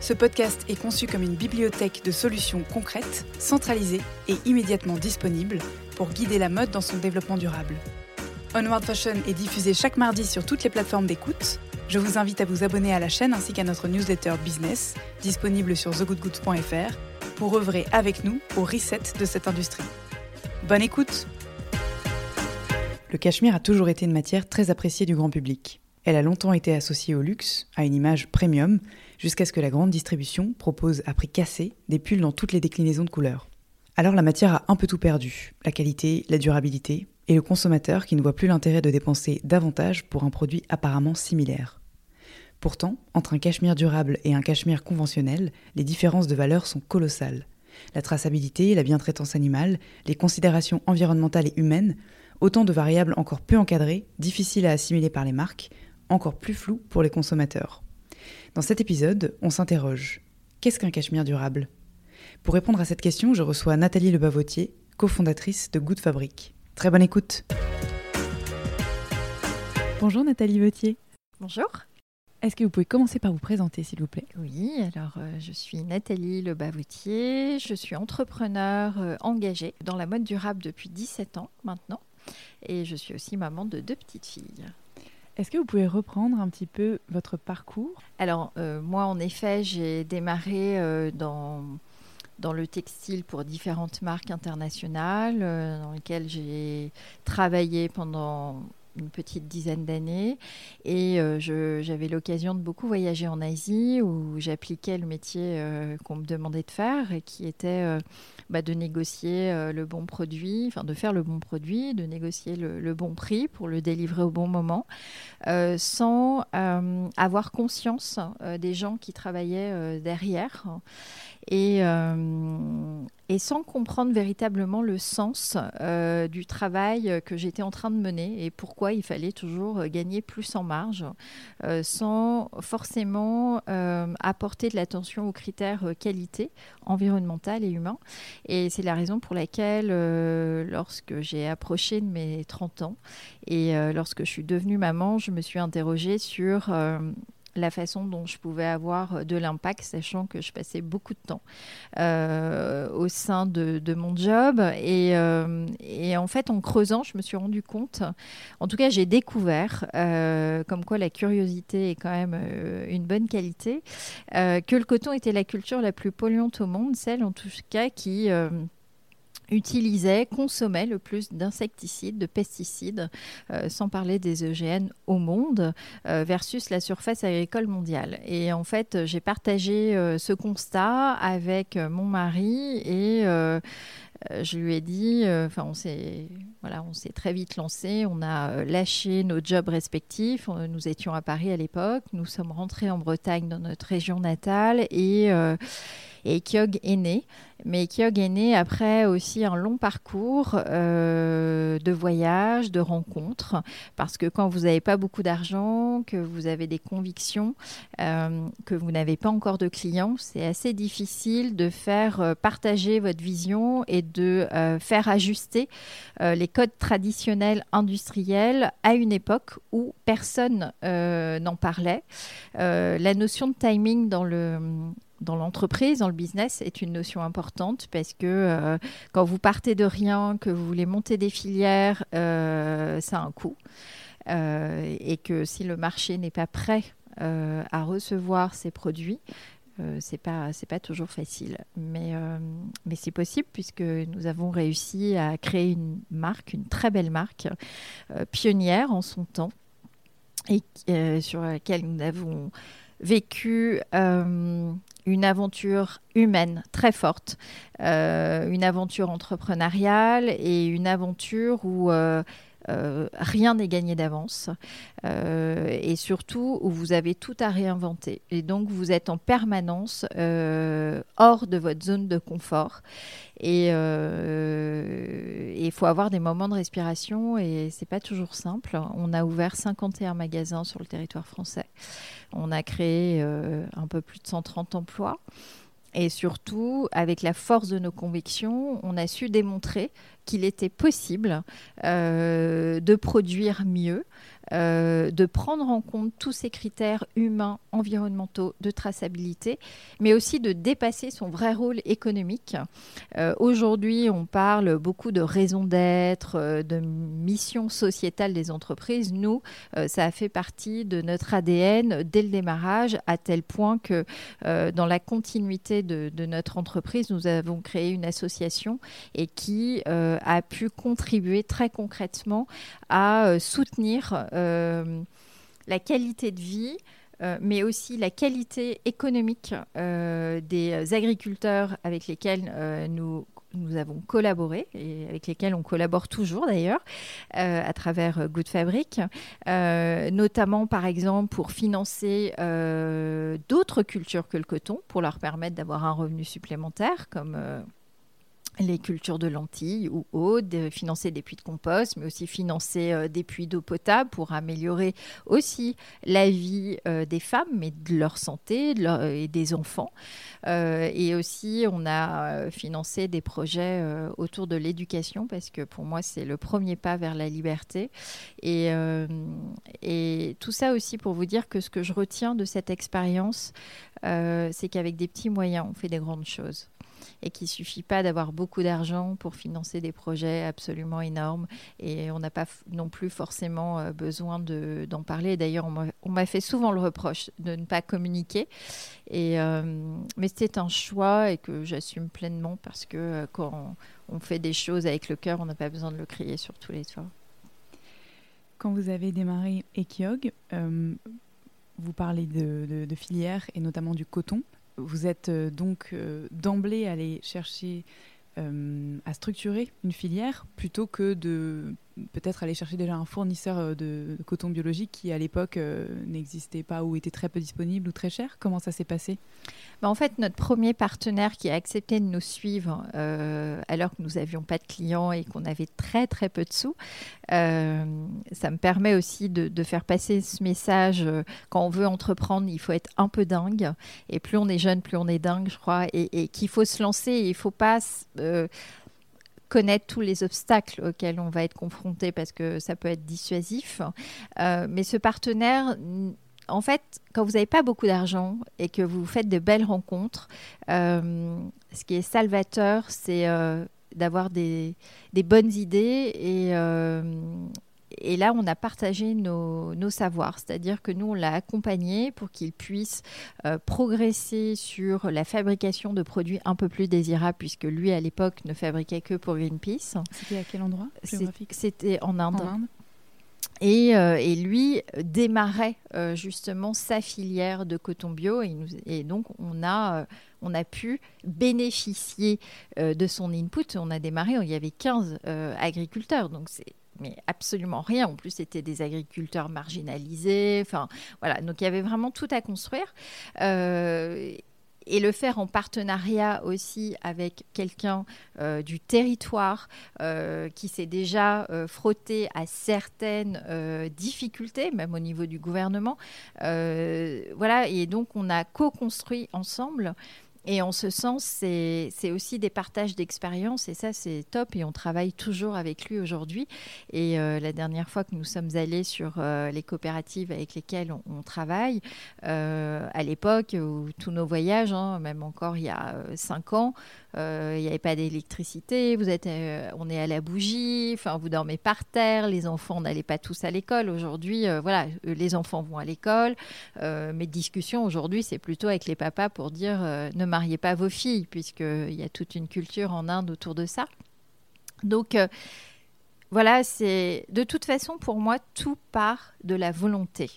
Ce podcast est conçu comme une bibliothèque de solutions concrètes, centralisées et immédiatement disponibles pour guider la mode dans son développement durable. Onward Fashion est diffusé chaque mardi sur toutes les plateformes d'écoute. Je vous invite à vous abonner à la chaîne ainsi qu'à notre newsletter business, disponible sur thegoodgoods.fr, pour œuvrer avec nous au reset de cette industrie. Bonne écoute Le cachemire a toujours été une matière très appréciée du grand public. Elle a longtemps été associée au luxe, à une image premium, jusqu'à ce que la grande distribution propose à prix cassé des pulls dans toutes les déclinaisons de couleurs. Alors la matière a un peu tout perdu, la qualité, la durabilité, et le consommateur qui ne voit plus l'intérêt de dépenser davantage pour un produit apparemment similaire. Pourtant, entre un cachemire durable et un cachemire conventionnel, les différences de valeur sont colossales. La traçabilité, la bientraitance animale, les considérations environnementales et humaines, autant de variables encore peu encadrées, difficiles à assimiler par les marques, encore plus floues pour les consommateurs. Dans cet épisode, on s'interroge. Qu'est-ce qu'un cachemire durable? Pour répondre à cette question, je reçois Nathalie Lebavotier, cofondatrice de Good Fabric. Très bonne écoute. Bonjour Nathalie Vautier. Bonjour. Est-ce que vous pouvez commencer par vous présenter, s'il vous plaît? Oui, alors euh, je suis Nathalie Lebavoutier, je suis entrepreneur euh, engagée dans la mode durable depuis 17 ans maintenant et je suis aussi maman de deux petites filles. Est-ce que vous pouvez reprendre un petit peu votre parcours? Alors euh, moi en effet j'ai démarré euh, dans le textile pour différentes marques internationales, euh, dans lesquelles j'ai travaillé pendant une petite dizaine d'années. Et euh, j'avais l'occasion de beaucoup voyager en Asie où j'appliquais le métier euh, qu'on me demandait de faire et qui était euh, bah, de négocier le bon produit, enfin de faire le bon produit, de négocier le, bon prix pour le délivrer au bon moment, sans avoir conscience des gens qui travaillaient derrière et, euh, et sans comprendre véritablement le sens euh, du travail que j'étais en train de mener et pourquoi il fallait toujours gagner plus en marge, euh, sans forcément apporter de l'attention aux critères qualité environnementale et humain. Et c'est la raison pour laquelle, lorsque j'ai approché de mes 30 ans et lorsque je suis devenue maman, je me suis interrogée sur la façon dont je pouvais avoir de l'impact, sachant que je passais beaucoup de temps euh, au sein de, mon job. Et, euh, et en fait, en creusant, je me suis rendu compte, en tout cas, j'ai découvert, euh, comme quoi la curiosité est quand même euh, une bonne qualité, euh, que le coton était la culture la plus polluante au monde, celle en tout cas qui... utilisait, consommait le plus d'insecticides, de pesticides, euh, sans parler des EGN au monde, euh, versus la surface agricole mondiale. Et en fait, j'ai partagé euh, ce constat avec mon mari et je lui ai dit, enfin, on s'est, voilà, on s'est très vite lancé. On a lâché nos jobs respectifs. Nous étions à Paris à l'époque. Nous sommes rentrés en Bretagne, dans notre région natale, et et Kyog est né. Mais Kyog est né après aussi un long parcours euh, de voyages, de rencontres, parce que quand vous n'avez pas beaucoup d'argent, que vous avez des convictions, euh, que vous n'avez pas encore de clients, c'est assez difficile de faire euh, partager votre vision et de faire ajuster les codes traditionnels industriels à une époque où personne n'en parlait. La notion de timing dans le dans l'entreprise, dans le business, est une notion importante parce que euh, quand vous partez de rien, que vous voulez monter des filières, euh, ça a un coût. Euh, et que si le marché n'est pas prêt à recevoir ces produits. C'est pas c'est pas toujours facile, mais mais c'est possible puisque nous avons réussi à créer une marque, une très belle marque pionnière en son temps et sur laquelle nous avons vécu une aventure humaine très forte, euh, une aventure entrepreneuriale et une aventure où euh, euh, rien n'est gagné d'avance et surtout où vous avez tout à réinventer. Et donc vous êtes en permanence hors de votre zone de confort et il faut avoir des moments de respiration et c'est pas toujours simple. On a ouvert 51 magasins sur le territoire français. On a créé euh, un peu plus de 130 emplois. Et surtout, avec la force de nos convictions, on a su démontrer qu'il était possible euh, de produire mieux, euh, de prendre en compte tous ces critères humains, environnementaux, de traçabilité, mais aussi de dépasser son vrai rôle économique. Euh, aujourd'hui, on parle beaucoup de raison d'être, euh, de mission sociétale des entreprises. Nous, ça a fait partie de notre ADN dès le démarrage, à tel point que dans la continuité de, notre entreprise, nous avons créé une association et qui a pu contribuer très concrètement à soutenir la qualité de vie, euh, mais aussi la qualité économique euh, des agriculteurs avec lesquels nous nous avons collaboré et avec lesquels on collabore toujours d'ailleurs à travers Good Fabric, notamment par exemple pour financer d'autres cultures que le coton, pour leur permettre d'avoir un revenu supplémentaire comme les cultures de lentilles ou de financer des puits de compost, mais aussi financer euh, des puits d'eau potable pour améliorer aussi la vie euh, des femmes, mais de leur santé et des enfants. Euh, et aussi, on a financé des projets autour de l'éducation, parce que pour moi, c'est le premier pas vers la liberté. Et tout ça aussi pour vous dire que ce que je retiens de cette expérience, c'est qu'avec des petits moyens, on fait des grandes choses et qu'il suffit pas d'avoir beaucoup d'argent pour financer des projets absolument énormes. Et on n'a pas non plus forcément euh, besoin d'en parler. D'ailleurs, on m'a fait souvent le reproche de ne pas communiquer. Et, euh, mais c'était un choix et que j'assume pleinement parce que euh, quand on, fait des choses avec le cœur, on n'a pas besoin de le crier sur tous les toits. Quand vous avez démarré Ekiog, vous parlez de, de, filière et notamment du coton. Vous êtes euh, donc euh, d'emblée allé chercher euh, à structurer une filière plutôt que de peut-être aller chercher déjà un fournisseur euh, de, coton biologique qui à l'époque euh, n'existait pas ou était très peu disponible ou très cher Comment ça s'est passé? Bah, En fait, notre premier partenaire qui a accepté de nous suivre euh, alors que nous n'avions pas de clients et qu'on avait très très peu de sous, ça me permet aussi de, faire passer ce message. quand on veut entreprendre, il faut être un peu dingue. Et plus on est jeune, plus on est dingue, je crois. Et, et qu'il faut se lancer. il ne faut pas connaître tous les obstacles auxquels on va être confronté parce que ça peut être dissuasif. Euh, mais ce partenaire, en fait, quand vous n'avez pas beaucoup d'argent et que vous faites de belles rencontres, euh, ce qui est salvateur, c'est euh, d'avoir des, des, bonnes idées et, et là, on a partagé nos, savoirs, c'est-à-dire que nous, on l'a accompagné pour qu'il puisse euh, progresser sur la fabrication de produits un peu plus désirables, puisque lui, à l'époque, ne fabriquait que pour Greenpeace. C'était à quel endroit C'était en Inde. Et, euh, et, lui démarrait euh, justement sa filière de coton bio et, nous, et donc on a, on a pu bénéficier de son input. On a démarré, il y avait 15 agriculteurs, donc c'est mais absolument rien. En plus, c'était des agriculteurs marginalisés. Enfin, voilà. Donc, il y avait vraiment tout à construire. Euh, et le faire en partenariat aussi avec quelqu'un euh, du territoire euh, qui s'est déjà frotté à certaines difficultés, même au niveau du gouvernement. voilà, et donc on a co-construit ensemble et en ce sens, c'est aussi des partages d'expériences et ça, c'est top. Et on travaille toujours avec lui aujourd'hui. Et euh, la dernière fois que nous sommes allés sur euh, les coopératives avec lesquelles on, travaille, euh, à l'époque où tous nos voyages, hein, même encore il y a cinq ans, il n'y avait pas d'électricité, vous êtes, on est à la bougie, enfin vous dormez par terre, les enfants n'allaient pas tous à l'école. Aujourd'hui, voilà, les enfants vont à l'école. mes discussions aujourd'hui, c'est plutôt avec les papas pour dire ne mariez pas vos filles, puisqu'il y a toute une culture en Inde autour de ça. Donc, euh, voilà, c'est de toute façon, pour moi, tout part de la volonté.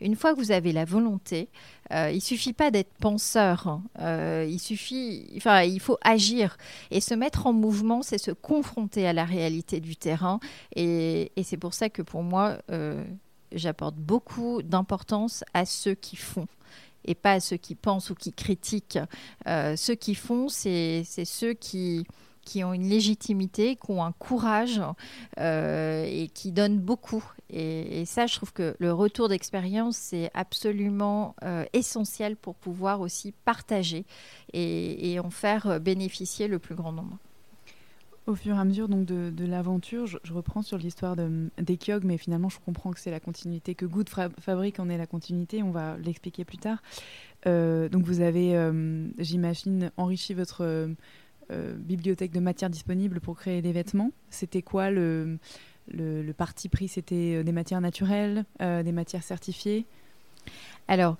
Une fois que vous avez la volonté, euh, il suffit pas d'être penseur. Hein. Euh, il suffit, enfin, il faut agir et se mettre en mouvement, c'est se confronter à la réalité du terrain. Et, c'est pour ça que pour moi, euh, j'apporte beaucoup d'importance à ceux qui font et pas à ceux qui pensent ou qui critiquent. Euh, ceux qui font, c'est ceux qui, qui ont une légitimité, qui ont un courage euh, et qui donnent beaucoup. Et, ça, je trouve que le retour d'expérience, c'est absolument euh, essentiel pour pouvoir aussi partager et, et en faire bénéficier le plus grand nombre. Au fur et à mesure donc de, l'aventure, je, reprends sur l'histoire de, d'Ekyog, mais finalement je comprends que c'est la continuité, que Good Fabric en est la continuité, on va l'expliquer plus tard. Euh, donc vous avez, euh, j'imagine, enrichi votre euh, bibliothèque de matières disponibles pour créer des vêtements. C'était quoi le, le, parti pris? C'était des matières naturelles, des matières certifiées? Alors,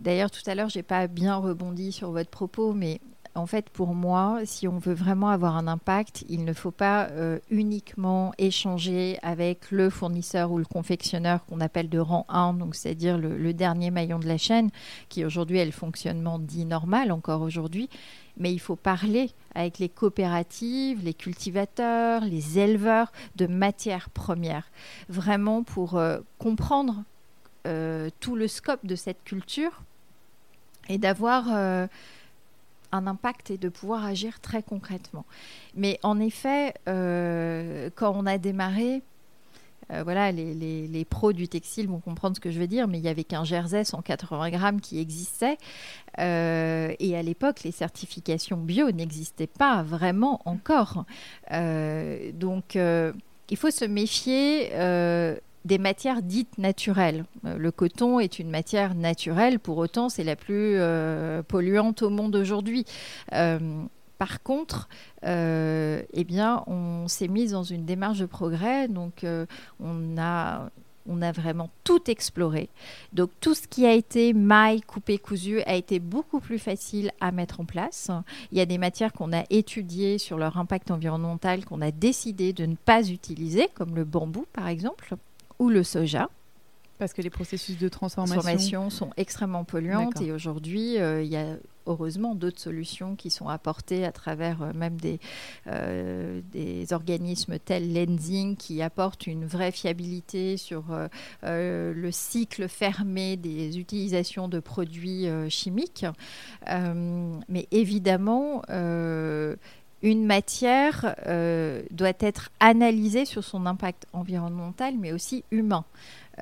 d'ailleurs, tout à l'heure, j'ai pas bien rebondi sur votre propos, mais en fait, pour moi, si on veut vraiment avoir un impact, il ne faut pas euh, uniquement échanger avec le fournisseur ou le confectionneur qu'on appelle de rang 1, donc c'est-à-dire le, dernier maillon de la chaîne, qui aujourd'hui est le fonctionnement dit normal encore aujourd'hui. Mais il faut parler avec les coopératives, les cultivateurs, les éleveurs de matières premières, vraiment pour euh, comprendre euh, tout le scope de cette culture et d'avoir un impact et de pouvoir agir très concrètement. Mais en effet, euh, quand on a démarré, euh, voilà, les, pros du textile vont comprendre ce que je veux dire, mais il n'y avait qu'un jersey 180 grammes qui existait. Euh, et à l'époque, les certifications bio n'existaient pas vraiment encore. donc, il faut se méfier des matières dites naturelles. Euh, le coton est une matière naturelle, pour autant c'est la plus euh, polluante au monde aujourd'hui. Euh, par contre, eh bien, on s'est mis dans une démarche de progrès, donc on a on a vraiment tout exploré. Donc tout ce qui a été maille, coupé, cousu a été beaucoup plus facile à mettre en place. Il y a des matières qu'on a étudiées sur leur impact environnemental qu'on a décidé de ne pas utiliser, comme le bambou par exemple ou le soja. Parce que les processus de transformation, sont extrêmement polluantes et aujourd'hui, euh, il y a heureusement d'autres solutions qui sont apportées à travers euh, même des, euh, des organismes tels Lensing qui apportent une vraie fiabilité sur le cycle fermé des utilisations de produits chimiques. mais évidemment, une matière euh, doit être analysée sur son impact environnemental, mais aussi humain.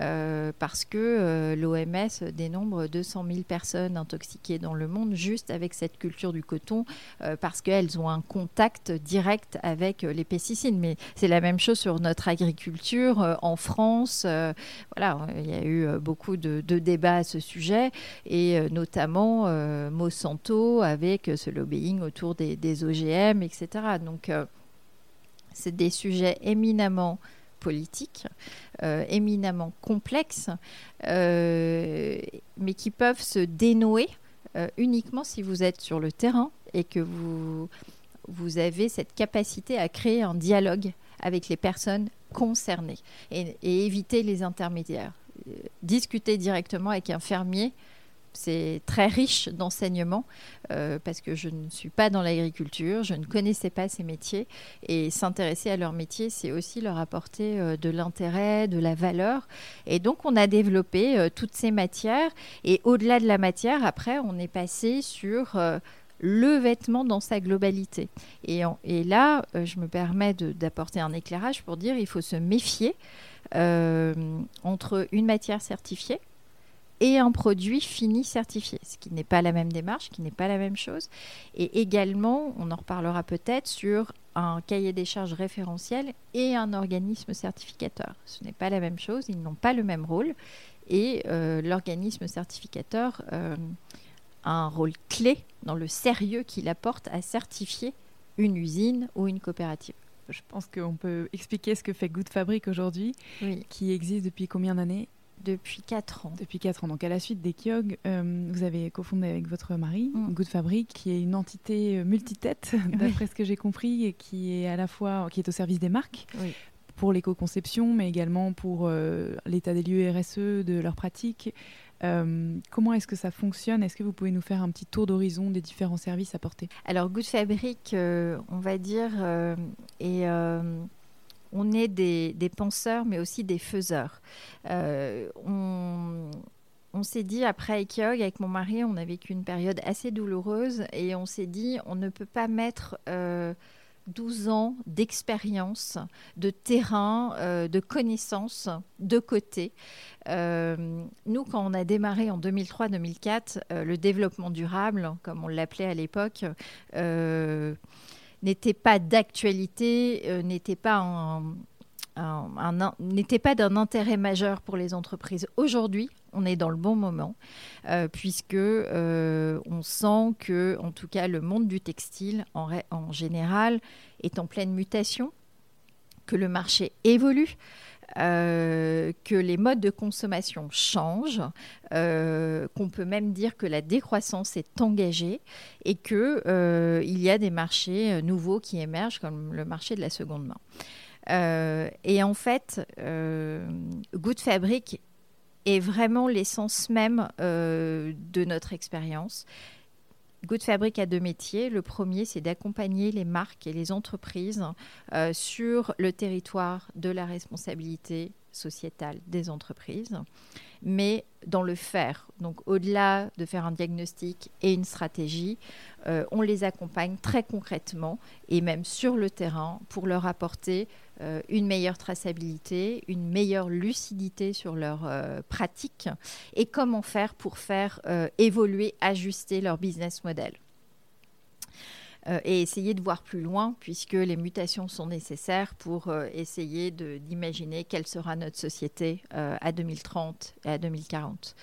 Euh, parce que euh, l'OMS dénombre 200 000 personnes intoxiquées dans le monde juste avec cette culture du coton, parce qu'elles ont un contact direct avec les pesticides. Mais c'est la même chose sur notre agriculture en France. voilà, il y a eu beaucoup de, débats à ce sujet, et notamment Monsanto avec ce lobbying autour des, des OGM, etc. Donc, euh, c'est des sujets éminemment politiques, euh, éminemment complexes, euh, mais qui peuvent se dénouer uniquement si vous êtes sur le terrain et que vous avez cette capacité à créer un dialogue avec les personnes concernées et éviter les intermédiaires. discuter directement avec un fermier c'est très riche d'enseignements euh, parce que je ne suis pas dans l'agriculture, je ne connaissais pas ces métiers et s'intéresser à leur métier, c'est aussi leur apporter euh, de l'intérêt, de la valeur. Et donc on a développé euh, toutes ces matières et au-delà de la matière, après on est passé sur le vêtement dans sa globalité. Et, et là, je me permets d'apporter un éclairage pour dire il faut se méfier entre une matière certifiée et un produit fini certifié, ce qui n'est pas la même démarche, qui n'est pas la même chose. Et également, on en reparlera peut-être sur un cahier des charges référentiel et un organisme certificateur. Ce n'est pas la même chose, ils n'ont pas le même rôle. Et euh, l'organisme certificateur euh, a un rôle clé dans le sérieux qu'il apporte à certifier une usine ou une coopérative. Je pense qu'on peut expliquer ce que fait Good Fabric aujourd'hui, Oui. qui existe depuis combien d'années? Depuis 4 ans. Depuis 4 ans. Donc à la suite des Kyog, euh, vous avez cofondé avec votre mari Mm. Good Fabric, qui est une entité euh, multitête, d'après ce que j'ai compris, et qui est à la fois qui est au service des marques. Oui. Pour l'éco-conception, mais également pour euh, l'état des lieux RSE de leurs pratiques. Euh, comment est-ce que ça fonctionne? Est-ce que vous pouvez nous faire un petit tour d'horizon des différents services apportés? Alors, Good Fabric, on va dire, euh, on est des, penseurs, mais aussi des faiseurs. Euh, on s'est dit, après Ekiog, avec mon mari, on a vécu une période assez douloureuse et on s'est dit, on ne peut pas mettre euh, 12 ans d'expérience, de terrain, euh, de connaissances de côté. Euh, nous, quand on a démarré en 2003-2004, euh, le développement durable, comme on l'appelait à l'époque, n'était pas d'actualité, euh, n'était pas d'un intérêt majeur pour les entreprises. Aujourd'hui, on est dans le bon moment, euh, puisque euh, on sent que, en tout cas, le monde du textile, en général, est en pleine mutation, que le marché évolue. Euh, que les modes de consommation changent, euh, qu'on peut même dire que la décroissance est engagée et que euh, il y a des marchés euh, nouveaux qui émergent, comme le marché de la seconde main. Et en fait, Good Fabric est vraiment l'essence même de notre expérience. Good Fabric a deux métiers. Le premier, c'est d'accompagner les marques et les entreprises euh, sur le territoire de la responsabilité sociétale des entreprises, mais dans le faire. Donc au-delà de faire un diagnostic et une stratégie, euh, on les accompagne très concrètement et même sur le terrain pour leur apporter une meilleure traçabilité, une meilleure lucidité sur leurs euh, pratiques et comment faire pour faire euh, évoluer, ajuster leur business model. Euh, et essayer de voir plus loin, puisque les mutations sont nécessaires pour euh, essayer d'imaginer quelle sera notre société euh, à 2030 et à 2040.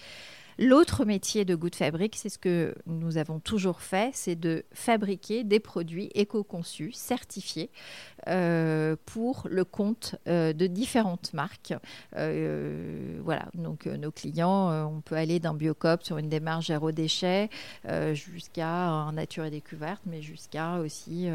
L'autre métier de Good Fabric, c'est ce que nous avons toujours fait, c'est de fabriquer des produits éco-conçus, certifiés, euh, pour le compte euh, de différentes marques. Euh, voilà, donc nos clients, on peut aller d'un biocop sur une démarche zéro déchet jusqu'à un nature et découverte, mais jusqu'à aussi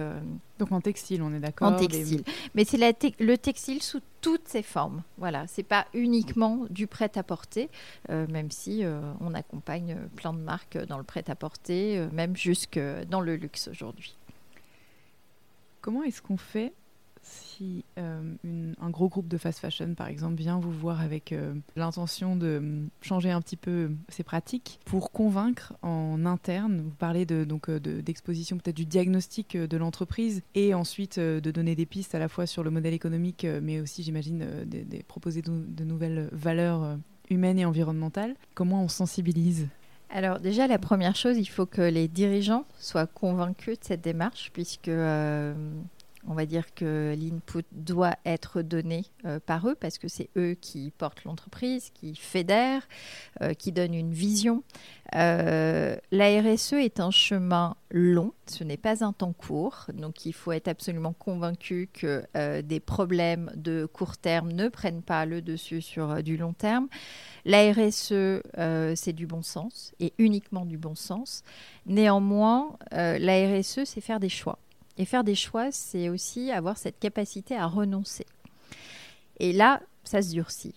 Donc en textile, on est d'accord en textile. Mais c'est te- le textile sous toutes ses formes. Voilà, c'est pas uniquement du prêt-à-porter, euh, même si euh, on accompagne euh, plein de marques dans le prêt-à-porter, euh, même jusque dans le luxe aujourd'hui. Comment est-ce qu'on fait si euh, un gros groupe de fast fashion, par exemple, vient vous voir avec euh, l'intention de euh, changer un petit peu ses pratiques pour convaincre en interne Vous parlez de, donc de- d'exposition peut-être du diagnostic de l'entreprise et ensuite de donner des pistes à la fois sur le modèle économique, mais aussi, j'imagine, des- proposer de, de nouvelles valeurs humaines et environnementales. Comment on sensibilise? Alors déjà, la première chose, il faut que les dirigeants soient convaincus de cette démarche, puisque on va dire que l'input doit être donné euh, par eux, parce que c'est eux qui portent l'entreprise, qui fédèrent, euh, qui donnent une vision. Euh, la RSE est un chemin long, ce n'est pas un temps court, donc il faut être absolument convaincu que euh, des problèmes de court terme ne prennent pas le dessus sur du long terme. La RSE, c'est du bon sens et uniquement du bon sens. Néanmoins, la RSE, c'est faire des choix. Et faire des choix, c'est aussi avoir cette capacité à renoncer. Et là, ça se durcit.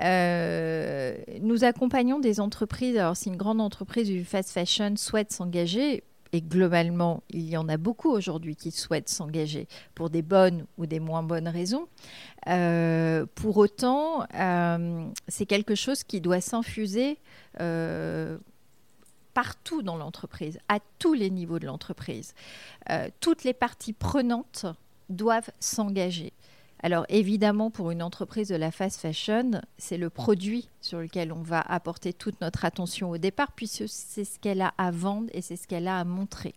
Euh, nous accompagnons des entreprises. Alors, si une grande entreprise du fast fashion souhaite s'engager, et globalement, il y en a beaucoup aujourd'hui qui souhaitent s'engager pour des bonnes ou des moins bonnes raisons. Euh, pour autant, euh, c'est quelque chose qui doit s'infuser partout dans l'entreprise, à tous les niveaux de l'entreprise. Euh, toutes les parties prenantes doivent s'engager. Alors évidemment, pour une entreprise de la fast fashion, c'est le produit sur lequel on va apporter toute notre attention au départ, puisque c'est ce qu'elle a à vendre et c'est ce qu'elle a à montrer.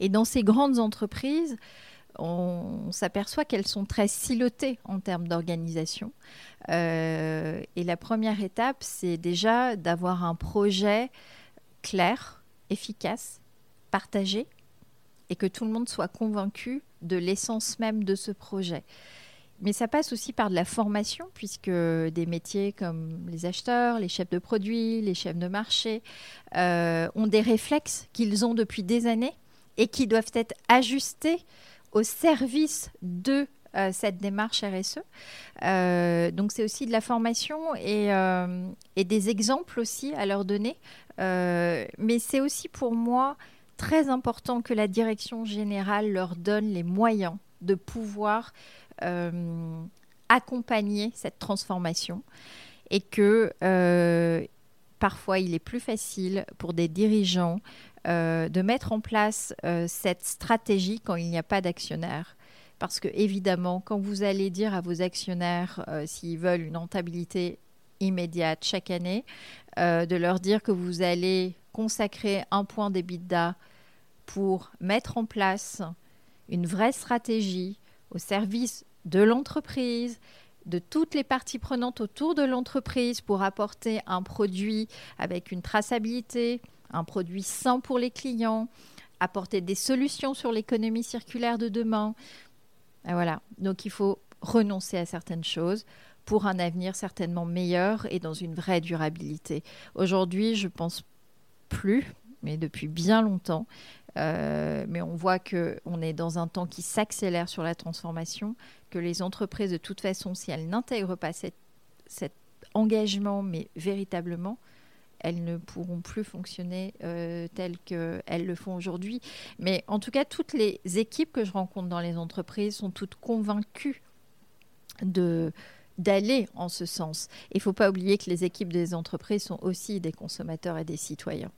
Et dans ces grandes entreprises, on, s'aperçoit qu'elles sont très silotées en termes d'organisation. Euh, et la première étape, c'est déjà d'avoir un projet clair, efficace, partagé, et que tout le monde soit convaincu de l'essence même de ce projet. Mais ça passe aussi par de la formation, puisque des métiers comme les acheteurs, les chefs de produits, les chefs de marché euh, ont des réflexes qu'ils ont depuis des années et qui doivent être ajustés au service de euh, cette démarche RSE. Euh, donc c'est aussi de la formation et, et, des exemples aussi à leur donner. mais c'est aussi pour moi très important que la direction générale leur donne les moyens de pouvoir euh, accompagner cette transformation et que euh, parfois il est plus facile pour des dirigeants euh, de mettre en place cette stratégie quand il n'y a pas d'actionnaire. Parce que évidemment, quand vous allez dire à vos actionnaires s'ils veulent une rentabilité immédiate chaque année, de leur dire que vous allez consacrer un point d'EBITDA pour mettre en place une vraie stratégie au service de l'entreprise, de toutes les parties prenantes autour de l'entreprise pour apporter un produit avec une traçabilité, un produit sain pour les clients, apporter des solutions sur l'économie circulaire de demain. Voilà, donc il faut renoncer à certaines choses pour un avenir certainement meilleur et dans une vraie durabilité. Aujourd'hui, je pense plus, mais depuis bien longtemps, euh, mais on voit qu'on est dans un temps qui s'accélère sur la transformation, que les entreprises, de toute façon, si elles n'intègrent pas cet engagement, mais véritablement, elles ne pourront plus fonctionner euh, telles qu'elles le font aujourd'hui. Mais en tout cas, toutes les équipes que je rencontre dans les entreprises sont toutes convaincues d'aller en ce sens. Il ne faut pas oublier que les équipes des entreprises sont aussi des consommateurs et des citoyens.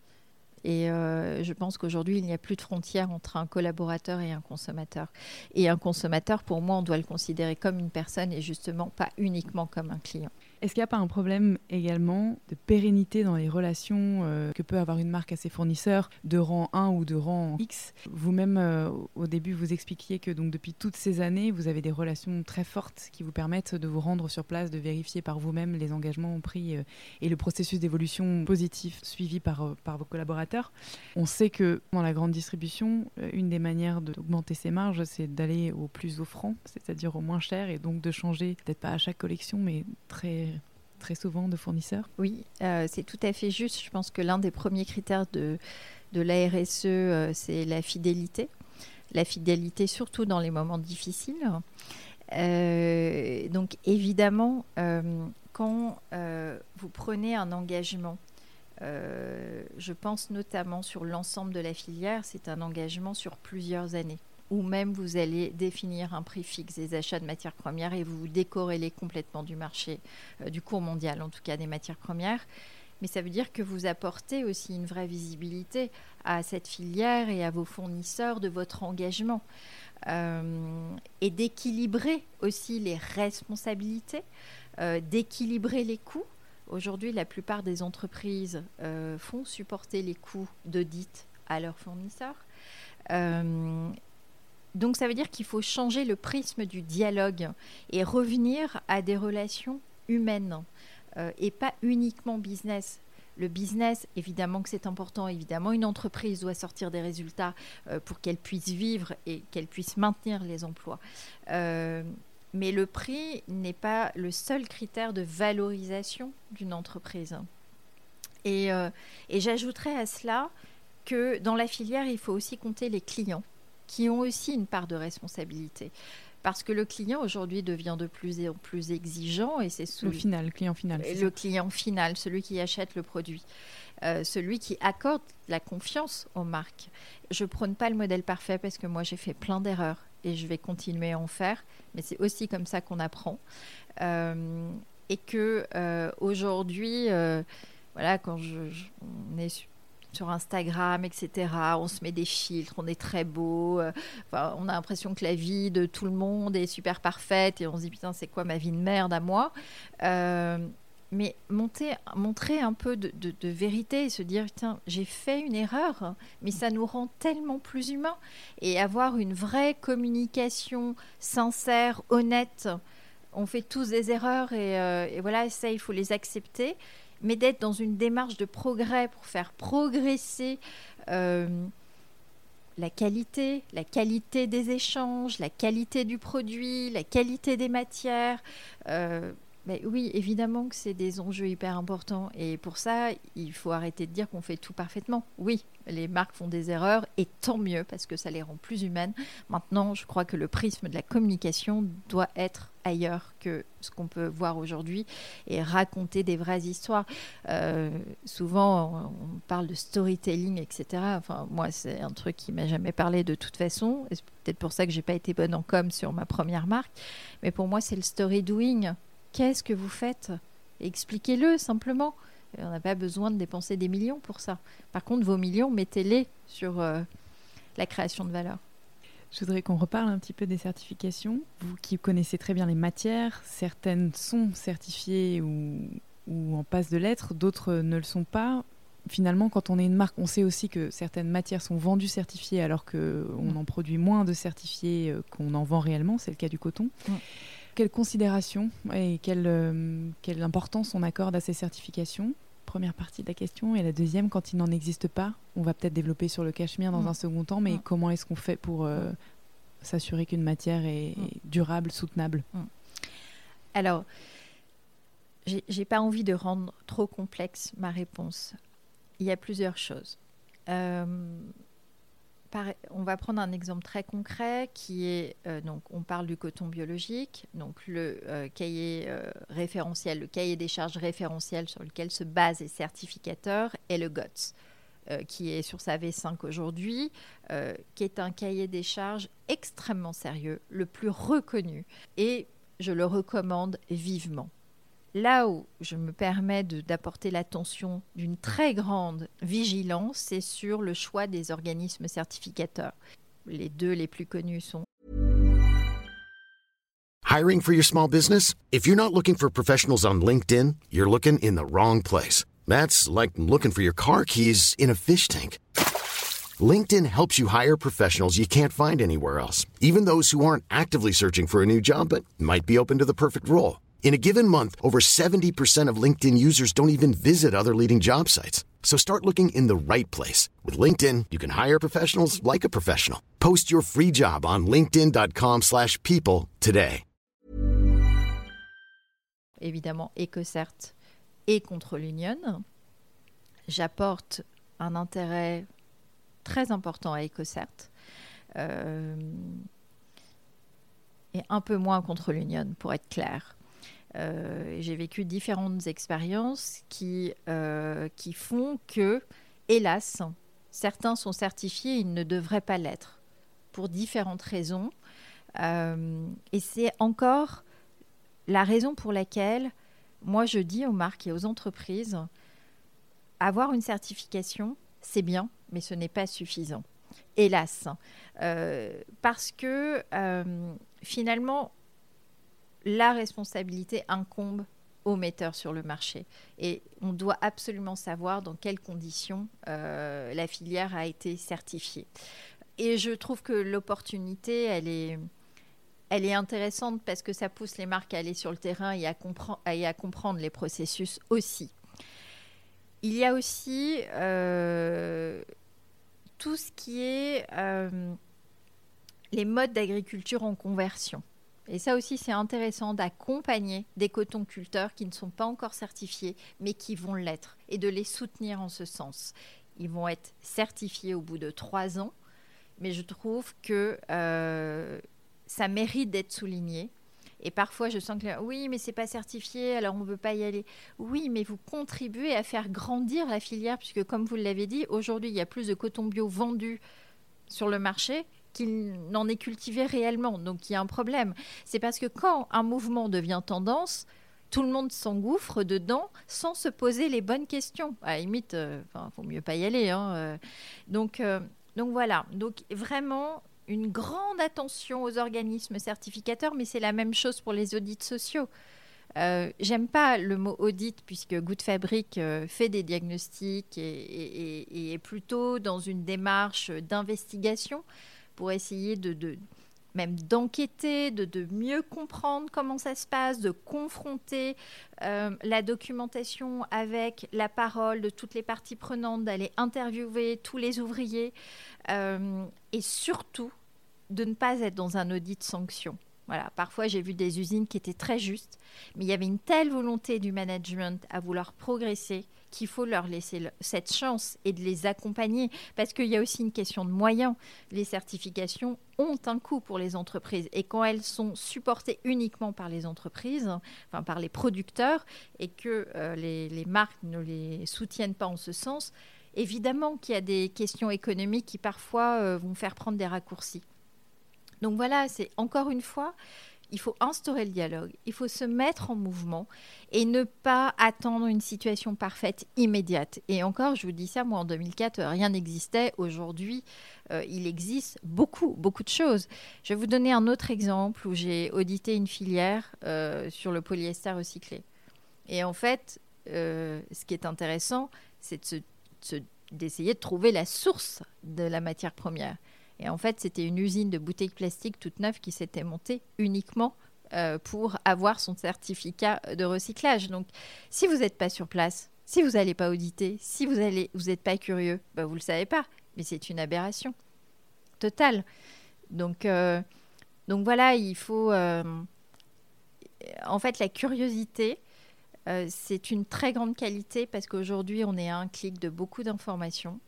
Et euh, je pense qu'aujourd'hui, il n'y a plus de frontière entre un collaborateur et un consommateur. Et un consommateur, pour moi, on doit le considérer comme une personne et justement pas uniquement comme un client. Est-ce qu'il n'y a pas un problème également de pérennité dans les relations euh, que peut avoir une marque à ses fournisseurs de rang 1 ou de rang X? Vous-même, euh, au début, vous expliquiez que donc, depuis toutes ces années, vous avez des relations très fortes qui vous permettent de vous rendre sur place, de vérifier par vous-même les engagements pris euh, et le processus d'évolution positif suivi par, par vos collaborateurs. On sait que dans la grande distribution, une des manières d'augmenter ses marges, c'est d'aller au plus offrant, c'est-à-dire au moins cher, et donc de changer, peut-être pas à chaque collection, mais très très souvent de fournisseurs? Oui, euh, c'est tout à fait juste. Je pense que l'un des premiers critères de, de la RSE, euh, c'est la fidélité. La fidélité surtout dans les moments difficiles. Euh, donc évidemment, quand vous prenez un engagement, je pense notamment sur l'ensemble de la filière, c'est un engagement sur plusieurs années ou même vous allez définir un prix fixe des achats de matières premières et vous vous décorrélez complètement du marché, euh, du cours mondial en tout cas des matières premières. Mais ça veut dire que vous apportez aussi une vraie visibilité à cette filière et à vos fournisseurs de votre engagement. Euh, et d'équilibrer aussi les responsabilités, euh, d'équilibrer les coûts. Aujourd'hui, la plupart des entreprises font supporter les coûts d'audit à leurs fournisseurs. Donc ça veut dire qu'il faut changer le prisme du dialogue et revenir à des relations humaines euh, et pas uniquement business. Le business, évidemment que c'est important, évidemment une entreprise doit sortir des résultats euh, pour qu'elle puisse vivre et qu'elle puisse maintenir les emplois. Euh, mais le prix n'est pas le seul critère de valorisation d'une entreprise. et j'ajouterais à cela que dans la filière, il faut aussi compter les clients qui ont aussi une part de responsabilité. Parce que le client aujourd'hui devient de plus en plus exigeant et c'est le final, client final. Le client final, celui qui achète le produit, euh, celui qui accorde la confiance aux marques. Je prône pas le modèle parfait parce que moi j'ai fait plein d'erreurs et je vais continuer à en faire, mais c'est aussi comme ça qu'on apprend. Euh, et que euh, aujourd'hui, voilà, quand je, on est sur Instagram, etc. On se met des filtres, on est très beau. Euh, on a l'impression que la vie de tout le monde est super parfaite et on se dit putain, c'est quoi ma vie de merde à moi? Euh, mais monter, montrer un peu de, vérité et se dire tiens j'ai fait une erreur mais ça nous rend tellement plus humains et avoir une vraie communication sincère honnête on fait tous des erreurs et, euh, voilà ça il faut les accepter mais d'être dans une démarche de progrès pour faire progresser euh, la qualité, la qualité des échanges, la qualité du produit, la qualité des matières. Euh, oui, évidemment que c'est des enjeux hyper importants. Et pour ça, il faut arrêter de dire qu'on fait tout parfaitement. Oui, les marques font des erreurs et tant mieux parce que ça les rend plus humaines. Maintenant, je crois que le prisme de la communication doit être ailleurs que ce qu'on peut voir aujourd'hui et raconter des vraies histoires. Euh, souvent, on parle de storytelling, etc. Enfin, moi, c'est un truc qui m'a jamais parlé de toute façon. C'est peut-être pour ça que j'ai pas été bonne en com sur ma première marque. Mais pour moi, c'est le story doing Qu'est-ce que vous faites? Expliquez-le simplement. On n'a pas besoin de dépenser des millions pour ça. Par contre, vos millions, mettez-les sur euh, la création de valeur. Je voudrais qu'on reparle un petit peu des certifications. Vous qui connaissez très bien les matières, certaines sont certifiées ou, ou en passe de l'être, d'autres ne le sont pas. Finalement, quand on est une marque, on sait aussi que certaines matières sont vendues certifiées alors qu'on mm. en produit moins de certifiés euh, qu'on en vend réellement. C'est le cas du coton. Mm. Quelle considération et quelle, euh, quelle importance on accorde à ces certifications? Première partie de la question. Et la deuxième, quand il n'en existe pas, on va peut-être développer sur le cachemire dans mm. un second temps, mais mm. comment est-ce qu'on fait pour euh, s'assurer qu'une matière est, mm. durable, soutenable? Alors, j'ai pas envie de rendre trop complexe ma réponse. Il y a plusieurs choses. Euh, on va prendre un exemple très concret qui est, euh, donc on parle du coton biologique, donc le euh, cahier euh, référentiel, le cahier des charges référentiel sur lequel se base les certificateurs est le GOTS, qui est sur sa V5 aujourd'hui, qui est un cahier des charges extrêmement sérieux, le plus reconnu, et je le recommande vivement. Là où je me permets d'apporter l'attention d'une très grande vigilance, c'est sur le choix des organismes certificateurs. Les deux les plus connus sont Hiring for your small business? If you're not looking for professionals on LinkedIn, you're looking in the wrong place. That's like looking for your car keys in a fish tank. LinkedIn helps you hire professionals you can't find anywhere else, even those who aren't actively searching for a new job but might be open to the perfect role. In a given month, over 70% of LinkedIn users don't even visit other leading job sites. So start looking in the right place. With LinkedIn, you can hire professionals like a professional. Post your free job on linkedin.com slash people today. Évidemment, EcoCert et contre l'Union. J'apporte un intérêt très important à EcoCert. Euh, et un peu moins contre l'Union, pour être clair. Euh, j'ai vécu différentes expériences qui, euh, qui font que, hélas, certains sont certifiés, ils ne devraient pas l'être, pour différentes raisons. Euh, et c'est encore la raison pour laquelle, moi, je dis aux marques et aux entreprises, avoir une certification, c'est bien, mais ce n'est pas suffisant. Hélas. parce que finalement, la responsabilité incombe aux metteurs sur le marché. Et on doit absolument savoir dans quelles conditions euh, la filière a été certifiée. Et je trouve que l'opportunité, elle est, elle est intéressante parce que ça pousse les marques à aller sur le terrain et à, comprendre les processus aussi. Il y a aussi euh, tout ce qui est euh, les modes d'agriculture en conversion. Et ça aussi, c'est intéressant d'accompagner des cotonculteurs qui ne sont pas encore certifiés, mais qui vont l'être, et de les soutenir en ce sens. Ils vont être certifiés au bout de trois ans, mais je trouve que euh, ça mérite d'être souligné. Et parfois, je sens que oui, mais c'est pas certifié, alors on ne veut pas y aller. Oui, mais vous contribuez à faire grandir la filière, puisque comme vous l'avez dit, aujourd'hui, il y a plus de coton bio vendu sur le marché qu'il n'en est cultivé réellement. Donc il y a un problème. C'est parce que quand un mouvement devient tendance, tout le monde s'engouffre dedans sans se poser les bonnes questions. À la limite, il euh, vaut mieux pas y aller. Hein, euh. donc, euh, donc voilà. Donc vraiment une grande attention aux organismes certificateurs, mais c'est la même chose pour les audits sociaux. Euh, J'aime pas le mot audit puisque Good Fabric euh, fait des diagnostics et- et est plutôt dans une démarche d'investigation pour essayer de, de- même d'enquêter, de, de mieux comprendre comment ça se passe, de confronter euh, la documentation avec la parole de toutes les parties prenantes, d'aller interviewer tous les ouvriers euh, et surtout de ne pas être dans un audit sanction. Voilà, parfois j'ai vu des usines qui étaient très justes, mais il y avait une telle volonté du management à vouloir progresser qu'il faut leur laisser cette chance et de les accompagner parce qu'il y a aussi une question de moyens. Les certifications ont un coût pour les entreprises et quand elles sont supportées uniquement par les entreprises, enfin par les producteurs et que euh, les, les marques ne les soutiennent pas en ce sens, évidemment qu'il y a des questions économiques qui parfois euh, vont faire prendre des raccourcis. Donc voilà, c'est encore une fois, il faut instaurer le dialogue, il faut se mettre en mouvement et ne pas attendre une situation parfaite immédiate. Et encore, je vous dis ça, moi en 2004, euh, rien n'existait. Aujourd'hui, euh, il existe beaucoup, beaucoup de choses. Je vais vous donner un autre exemple où j'ai audité une filière euh, sur le polyester recyclé. Et en fait, euh, ce qui est intéressant, c'est de se- de d'essayer de trouver la source de la matière première. Et en fait, c'était une usine de bouteilles plastiques toute neuve qui s'était montée uniquement euh, pour avoir son certificat de recyclage. Donc, si vous n'êtes pas sur place, si vous n'allez pas auditer, si vous allez, vous n'êtes pas curieux, bah, vous ne le savez pas. Mais c'est une aberration totale. Donc, euh, voilà, il faut... euh, en fait, la curiosité, c'est une très grande qualité parce qu'aujourd'hui, on est à un clic de beaucoup d'informations.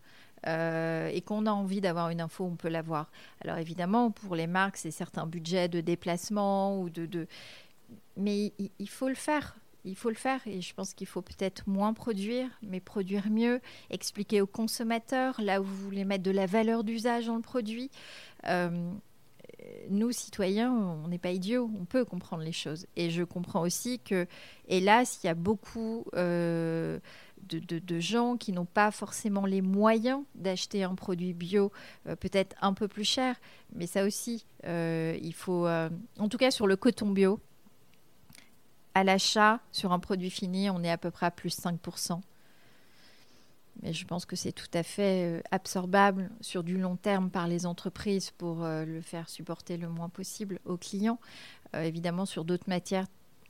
Euh, et qu'on a envie d'avoir une info, on peut l'avoir. Alors évidemment, pour les marques, c'est certains budgets de déplacement ou de, mais il, il faut le faire. Il faut le faire et je pense qu'il faut peut-être moins produire, mais produire mieux, expliquer aux consommateurs là où vous voulez mettre de la valeur d'usage dans le produit. Euh, nous, citoyens, on n'est pas idiots, on peut comprendre les choses. Et je comprends aussi que, hélas, il y a beaucoup euh, de, gens qui n'ont pas forcément les moyens d'acheter un produit bio, euh, peut-être un peu plus cher. Mais ça aussi, euh, il faut, euh, en tout cas sur le coton bio, à l'achat, sur un produit fini, on est à peu près à plus 5%. Mais je pense que c'est tout à fait absorbable sur du long terme par les entreprises pour le faire supporter le moins possible aux clients. Évidemment, sur d'autres matières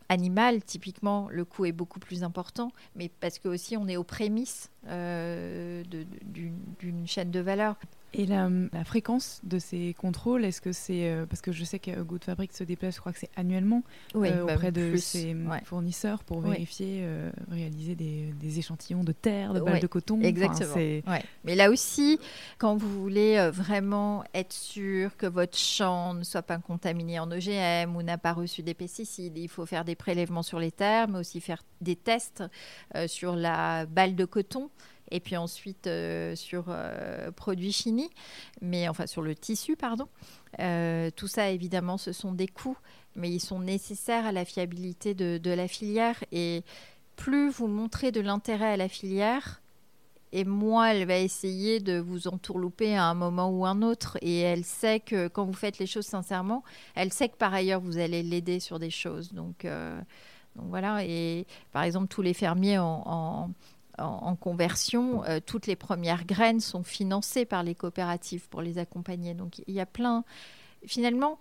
animales, typiquement, le coût est beaucoup plus important, mais parce que aussi on est aux prémices euh, d'une chaîne de valeur. Et la, la fréquence de ces contrôles, est-ce que c'est euh, parce que je sais que Good Fabric se déplace, je crois que c'est annuellement Oui, euh, bah, auprès de plus, ses ouais. fournisseurs pour vérifier, euh, réaliser des, des échantillons de terre, de balles de coton. Exactement. Mais là aussi, quand vous voulez vraiment être sûr que votre champ ne soit pas contaminé en OGM ou n'a pas reçu des pesticides, il faut faire des prélèvements sur les terres, mais aussi faire des tests sur la balle de coton et puis ensuite euh, sur euh, produits finis, mais enfin sur le tissu, pardon. Euh, tout ça, évidemment, ce sont des coûts, mais ils sont nécessaires à la fiabilité de, la filière. Et plus vous montrez de l'intérêt à la filière, et moins elle va essayer de vous entourlouper à un moment ou un autre. Et elle sait que quand vous faites les choses sincèrement, elle sait que par ailleurs vous allez l'aider sur des choses. Donc, euh, voilà. Et par exemple, tous les fermiers en- en- conversion, euh, toutes les premières graines sont financées par les coopératives pour les accompagner. Donc il y a plein. Finalement,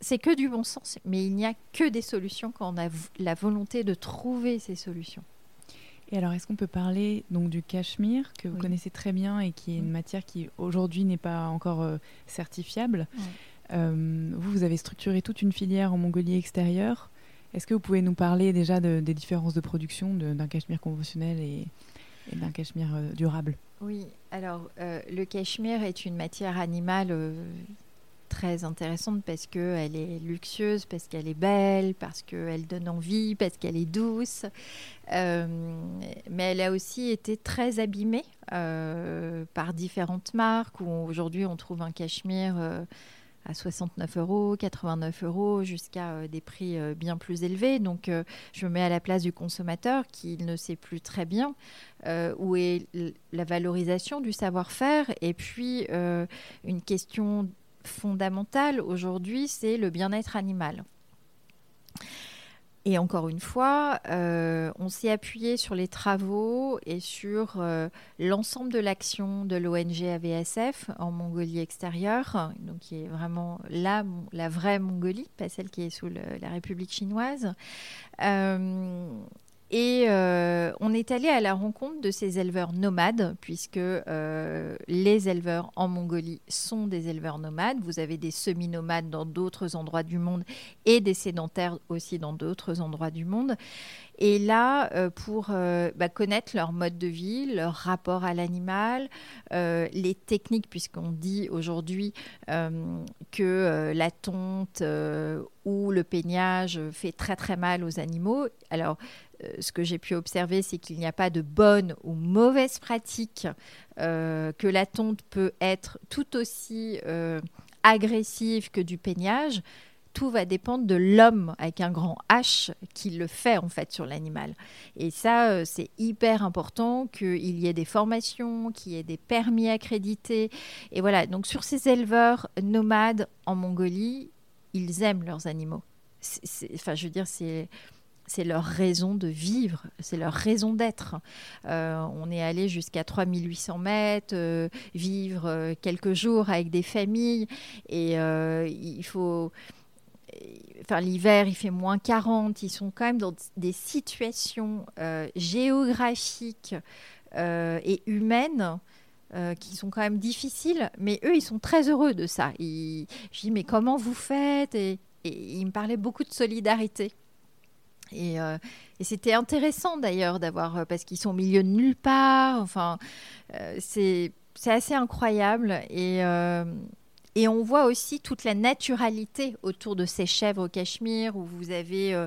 c'est que du bon sens, mais il n'y a que des solutions quand on a la volonté de trouver ces solutions. Et alors, est-ce qu'on peut parler donc du cachemire que vous Oui. connaissez très bien et qui est une matière qui aujourd'hui n'est pas encore euh, certifiable. Euh, Vous, vous avez structuré toute une filière en Mongolie extérieure. Est-ce que vous pouvez nous parler déjà de- des différences de production d'un cachemire conventionnel et, d'un cachemire euh, durable? Oui, alors euh, le cachemire est une matière animale euh, très intéressante parce qu'elle est luxueuse, parce qu'elle est belle, parce qu'elle donne envie, parce qu'elle est douce. Mais elle a aussi été très abîmée par différentes marques où aujourd'hui on trouve un cachemire. À 69 euros, 89 euros, jusqu'à euh, des prix euh, bien plus élevés. Donc, euh, je me mets à la place du consommateur qui ne sait plus très bien où est la valorisation du savoir-faire. Et puis, une question fondamentale aujourd'hui, c'est le bien-être animal. Et encore une fois, euh, on s'est appuyé sur les travaux et sur euh, l'ensemble de l'action de l'ONG AVSF en Mongolie extérieure, donc qui est vraiment la, la vraie Mongolie, pas celle qui est sous la République chinoise. Euh, et euh, on est allé à la rencontre de ces éleveurs nomades, puisque euh, les éleveurs en Mongolie sont des éleveurs nomades. Vous avez des semi-nomades dans d'autres endroits du monde et des sédentaires aussi dans d'autres endroits du monde. Et là, euh, pour bah, connaître leur mode de vie, leur rapport à l'animal, les techniques, puisqu'on dit aujourd'hui que la tonte ou le peignage fait très très mal aux animaux. Alors, ce que j'ai pu observer, c'est qu'il n'y a pas de bonne ou mauvaise pratique, euh, que la tonte peut être tout aussi euh, agressive que du peignage. Tout va dépendre de l'homme avec un grand H qui le fait en fait sur l'animal. Et ça, c'est hyper important qu'il y ait des formations, qu'il y ait des permis accrédités. Et voilà, donc sur ces éleveurs nomades en Mongolie, ils aiment leurs animaux. Enfin, je veux dire, c'est c'est leur raison de vivre, c'est leur raison d'être. Euh, on est allé jusqu'à 3800 mètres, euh, vivre euh, quelques jours avec des familles, et il faut... Enfin, l'hiver, il fait moins 40. Ils sont quand même dans des situations géographiques et humaines qui sont quand même difficiles, mais eux, ils sont très heureux de ça. je dis, mais comment vous faites? Et, et ils me parlaient beaucoup de solidarité. Euh, et, c'était intéressant d'ailleurs d'avoir, euh, parce qu'ils sont au milieu de nulle part. Enfin, euh, c'est assez incroyable. Et, et on voit aussi toute la naturalité autour de ces chèvres au Cachemire, où vous avez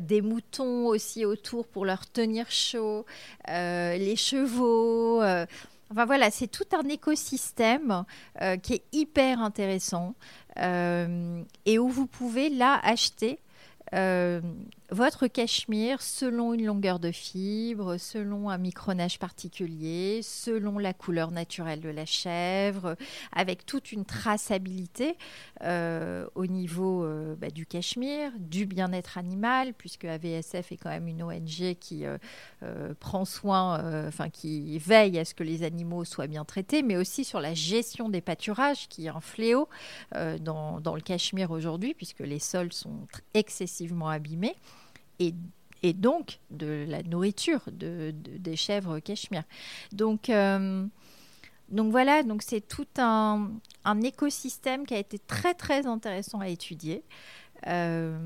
des moutons aussi autour pour leur tenir chaud, les chevaux. Enfin voilà, c'est tout un écosystème qui est hyper intéressant et où vous pouvez là acheter euh, votre cachemire selon une longueur de fibre, selon un micronage particulier, selon la couleur naturelle de la chèvre, avec toute une traçabilité euh, au niveau euh, bah, du cachemire, du bien-être animal, puisque AVSF est quand même une ONG qui prend soin, enfin qui veille à ce que les animaux soient bien traités, mais aussi sur la gestion des pâturages, qui est un fléau dans, le cachemire aujourd'hui, puisque les sols sont excessivement abîmés, et, donc de la nourriture de, des chèvres cachemire. Donc, euh, donc voilà, donc c'est tout un, un, écosystème qui a été très très intéressant à étudier. Euh,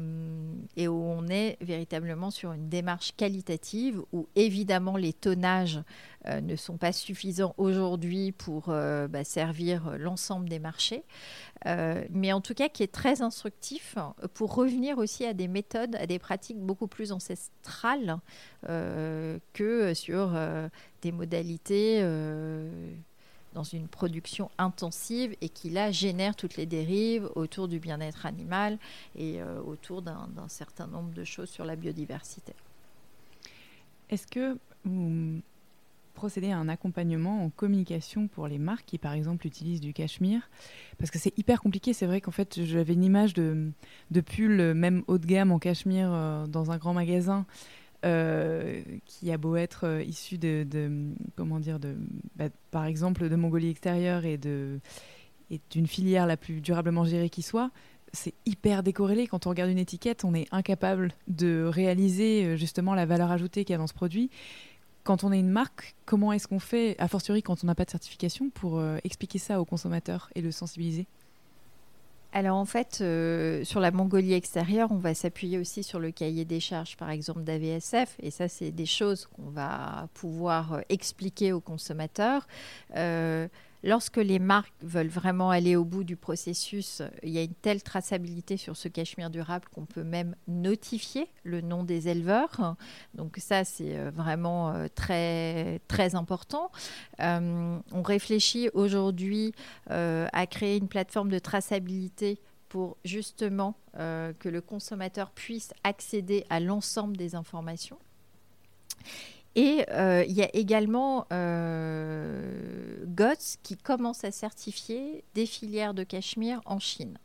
et où on est véritablement sur une démarche qualitative où évidemment les tonnages euh, ne sont pas suffisants aujourd'hui pour bah, servir l'ensemble des marchés. Euh, mais en tout cas qui est très instructif pour revenir aussi à des méthodes, à des pratiques beaucoup plus ancestrales euh, que sur euh, des modalités dans une production intensive et qui là génère toutes les dérives autour du bien-être animal et autour d'un certain nombre de choses sur la biodiversité. Est-ce que procéder à un accompagnement en communication pour les marques qui, par exemple, utilisent du cachemire? Parce que c'est hyper compliqué. C'est vrai qu'en fait, j'avais une image de, de pull, même haut de gamme en cachemire, euh, dans un grand magasin. Euh, qui a beau être euh, issu de, comment dire de bah, par exemple de Mongolie extérieure et de et d'une filière la plus durablement gérée qui soit c'est hyper décorrélé. Quand on regarde une étiquette on est incapable de réaliser justement la valeur ajoutée qu'il y a dans ce produit. Quand on est une marque, comment est-ce qu'on fait, a fortiori quand on n'a pas de certification, pour euh, expliquer ça aux consommateurs et le sensibiliser? Alors en fait, euh, sur la Mongolie extérieure, on va s'appuyer aussi sur le cahier des charges, par exemple, d'AVSF. Et ça, c'est des choses qu'on va pouvoir euh, expliquer aux consommateurs. Lorsque les marques veulent vraiment aller au bout du processus, il y a une telle traçabilité sur ce cachemire durable qu'on peut même notifier le nom des éleveurs. Donc ça, c'est euh, vraiment euh, très, très important. Euh, on réfléchit aujourd'hui à créer une plateforme de traçabilité pour justement que le consommateur puisse accéder à l'ensemble des informations. Et euh, il y a également euh, GOTS qui commence à certifier des filières de cachemire en Chine.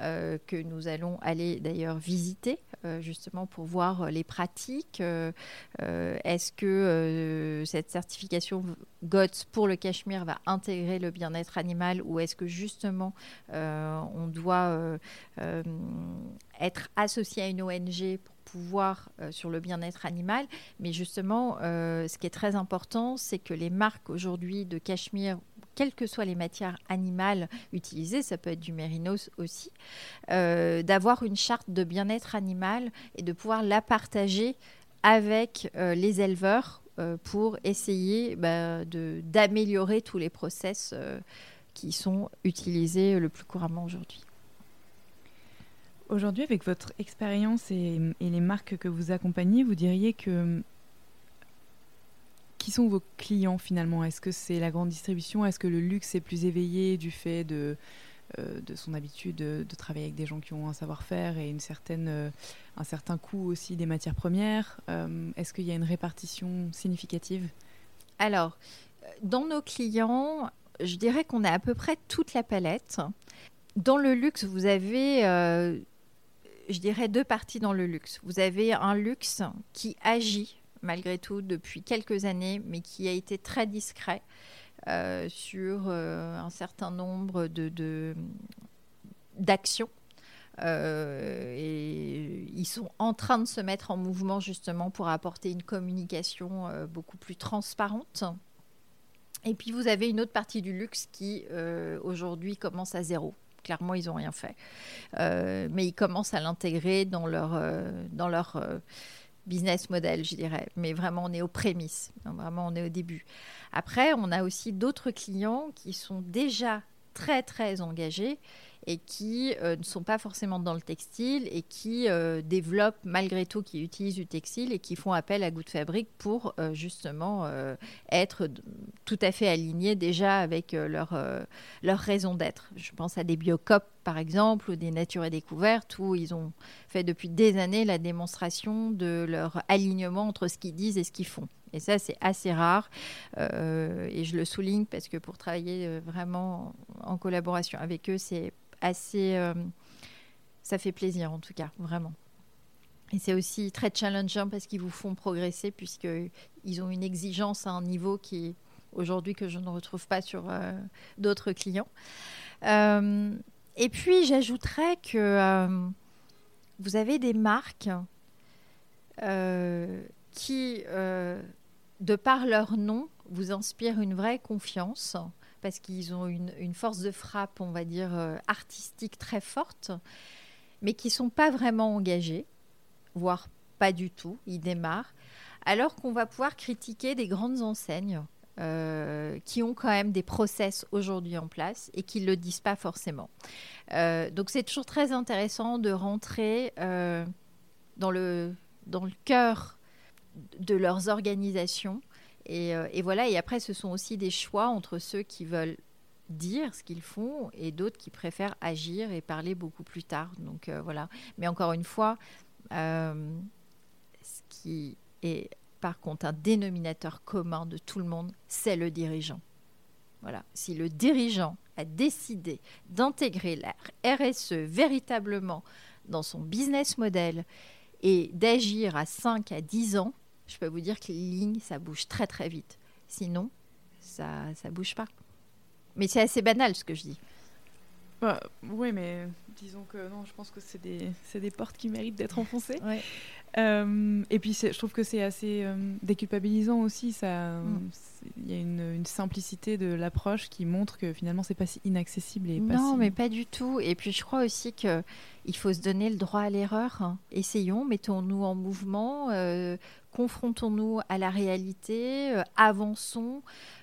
Euh, que nous allons aller d'ailleurs visiter justement pour voir les pratiques. Est-ce que cette certification GOTS pour le Cachemire va intégrer le bien-être animal ou est-ce que justement on doit être associé à une ONG pouvoir sur le bien-être animal. Mais justement, ce qui est très important, c'est que les marques aujourd'hui de cachemire quelles que soient les matières animales utilisées, ça peut être du mérinos aussi, euh, d'avoir une charte de bien-être animal et de pouvoir la partager avec euh, les éleveurs euh, pour essayer bah, d'améliorer tous les process qui sont utilisés le plus couramment aujourd'hui. Aujourd'hui, avec votre expérience et, les marques que vous accompagnez, vous diriez que qui sont vos clients finalement? Est-ce que c'est la grande distribution? Est-ce que le luxe est plus éveillé du fait de, euh, son habitude de, travailler avec des gens qui ont un savoir-faire et une certaine, euh, un certain coût aussi des matières premières? Euh, Est-ce qu'il y a une répartition significative? Alors, dans nos clients, je dirais qu'on a à peu près toute la palette. Dans le luxe, vous avez je dirais deux parties dans le luxe. Vous avez un luxe qui agit malgré tout depuis quelques années, mais qui a été très discret euh, sur euh, un certain nombre d'actions. Euh, et ils sont en train de se mettre en mouvement justement pour apporter une communication beaucoup plus transparente. Et puis vous avez une autre partie du luxe qui aujourd'hui commence à zéro. Clairement, ils n'ont rien fait. mais ils commencent à l'intégrer dans leur, dans leur business model, je dirais. Mais vraiment, on est aux prémices. Vraiment, on est au début. Après, on a aussi d'autres clients qui sont déjà très, très engagés et qui euh, ne sont pas forcément dans le textile et qui euh, développent malgré tout, qui utilisent du textile et qui font appel à Goût de Fabrique pour euh, justement être tout à fait alignés déjà avec leur, leur raison d'être. Je pense à des Biocop par exemple ou des Nature et Découvertes où ils ont fait depuis des années la démonstration de leur alignement entre ce qu'ils disent et ce qu'ils font. Et ça, c'est assez rare. et je le souligne parce que pour travailler vraiment en collaboration avec eux, c'est assez. Euh, ça fait plaisir en tout cas, vraiment. Et c'est aussi très challengeant parce qu'ils vous font progresser puisqu'ils ont une exigence à un niveau qui aujourd'hui que je ne retrouve pas sur euh, d'autres clients. Euh, et puis j'ajouterais que vous avez des marques qui, de par leur nom, vous inspirent une vraie confiance parce qu'ils ont une, force de frappe, on va dire, euh, artistique très forte, mais qui ne sont pas vraiment engagés, voire pas du tout, ils démarrent, alors qu'on va pouvoir critiquer des grandes enseignes euh, qui ont quand même des process aujourd'hui en place et qui ne le disent pas forcément. Euh, donc c'est toujours très intéressant de rentrer dans, le, dans le cœur de leurs organisations euh, et, voilà, et après, ce sont aussi des choix entre ceux qui veulent dire ce qu'ils font et d'autres qui préfèrent agir et parler beaucoup plus tard. Donc euh, voilà. Mais encore une fois, euh, ce qui est par contre un dénominateur commun de tout le monde, c'est le dirigeant. Voilà. Si le dirigeant a décidé d'intégrer la RSE véritablement dans son business model et d'agir à 5 à 10 ans, je peux vous dire que les lignes, ça bouge très très vite. Sinon, ça ne bouge pas. Mais c'est assez banal ce que je dis. Bah, oui, mais disons que non, je pense que c'est des, des, portes qui méritent d'être enfoncées. Euh, et puis, je trouve que c'est assez euh, déculpabilisant aussi. Ça, mm. il y a une, simplicité de l'approche qui montre que finalement, c'est pas si inaccessible et non, mais pas du tout. Et puis, je crois aussi que il faut se donner le droit à l'erreur. Hein. Essayons, mettons-nous en mouvement, euh, confrontons-nous à la réalité, avançons,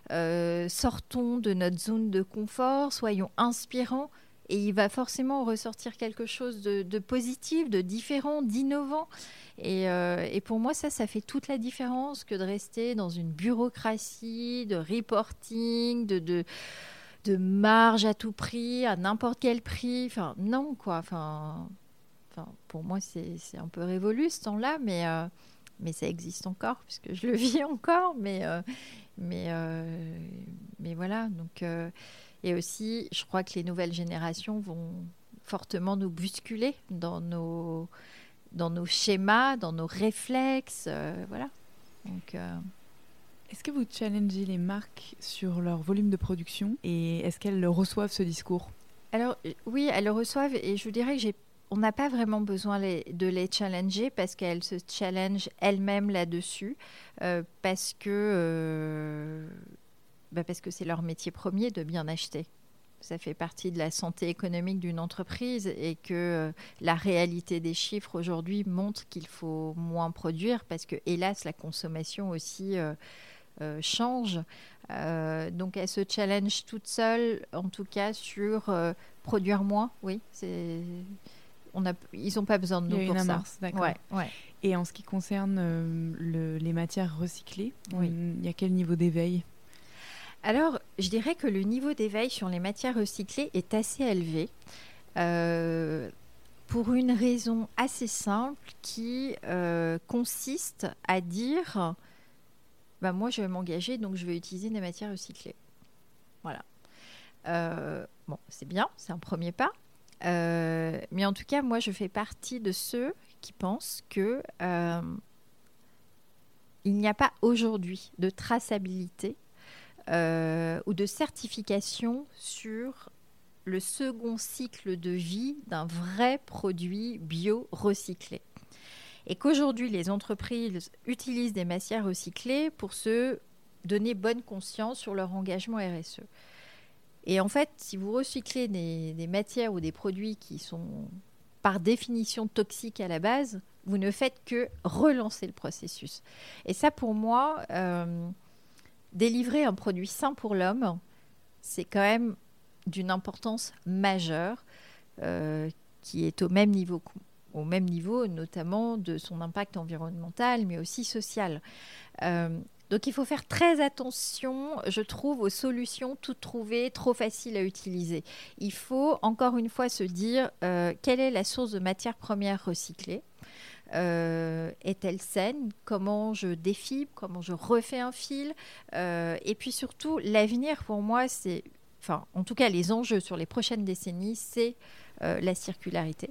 sortons de notre zone de confort, soyons inspirants et il va forcément ressortir quelque chose de, positif, de différent, d'innovant. Euh, et, pour moi, ça, ça fait toute la différence que de rester dans une bureaucratie, de reporting, de, de, marge à tout prix, à n'importe quel prix. Enfin, non, quoi. Enfin, pour moi, c'est un peu révolu ce temps-là, mais, euh, mais ça existe encore, puisque je le vis encore. Mais, euh, mais, mais voilà, donc et aussi, je crois que les nouvelles générations vont fortement nous bousculer dans nos, dans nos schémas, dans nos réflexes. voilà. Donc. Est-ce que vous challengez les marques sur leur volume de production et est-ce qu'elles reçoivent ce discours? Alors oui, elles le reçoivent et je vous dirais que j'ai on n'a pas vraiment besoin de les challenger parce qu'elles se challengent elles-mêmes là-dessus, euh, parce que euh, bah parce que c'est leur métier premier de bien acheter. Ça fait partie de la santé économique d'une entreprise et que euh, la réalité des chiffres aujourd'hui montre qu'il faut moins produire parce que, hélas, la consommation aussi change. donc, elles se challenge toutes seules, en tout cas, sur produire moins. Oui, c'est ils n'ont pas besoin de nous pour ça. Et en ce qui concerne euh, les matières recyclées, il y a quel niveau d'éveil? Alors, je dirais que le niveau d'éveil sur les matières recyclées est assez élevé. Euh, pour une raison assez simple qui euh, consiste à dire bah, moi je vais m'engager donc je vais utiliser des matières recyclées. Voilà. bon, c'est bien, c'est un premier pas. Euh, mais en tout cas, moi, je fais partie de ceux qui pensent que euh, il n'y a pas aujourd'hui de traçabilité euh, ou de certification sur le second cycle de vie d'un vrai produit bio recyclé. Et qu'aujourd'hui, les entreprises utilisent des matières recyclées pour se donner bonne conscience sur leur engagement RSE. Et en fait, si vous recyclez des, matières ou des produits qui sont par définition toxiques à la base, vous ne faites que relancer le processus. Et ça, pour moi, euh, délivrer un produit sain pour l'homme, c'est quand même d'une importance majeure, euh, qui est au même niveau notamment de son impact environnemental, mais aussi social. Euh, donc il faut faire très attention, je trouve, aux solutions toutes trouvées, trop faciles à utiliser. Il faut encore une fois se dire euh, quelle est la source de matière première recyclée. Euh, est-elle saine? Comment je défibre? Comment je refais un fil? Euh, Et puis surtout, l'avenir pour moi, c'est, en tout cas, les enjeux sur les prochaines décennies, c'est la circularité.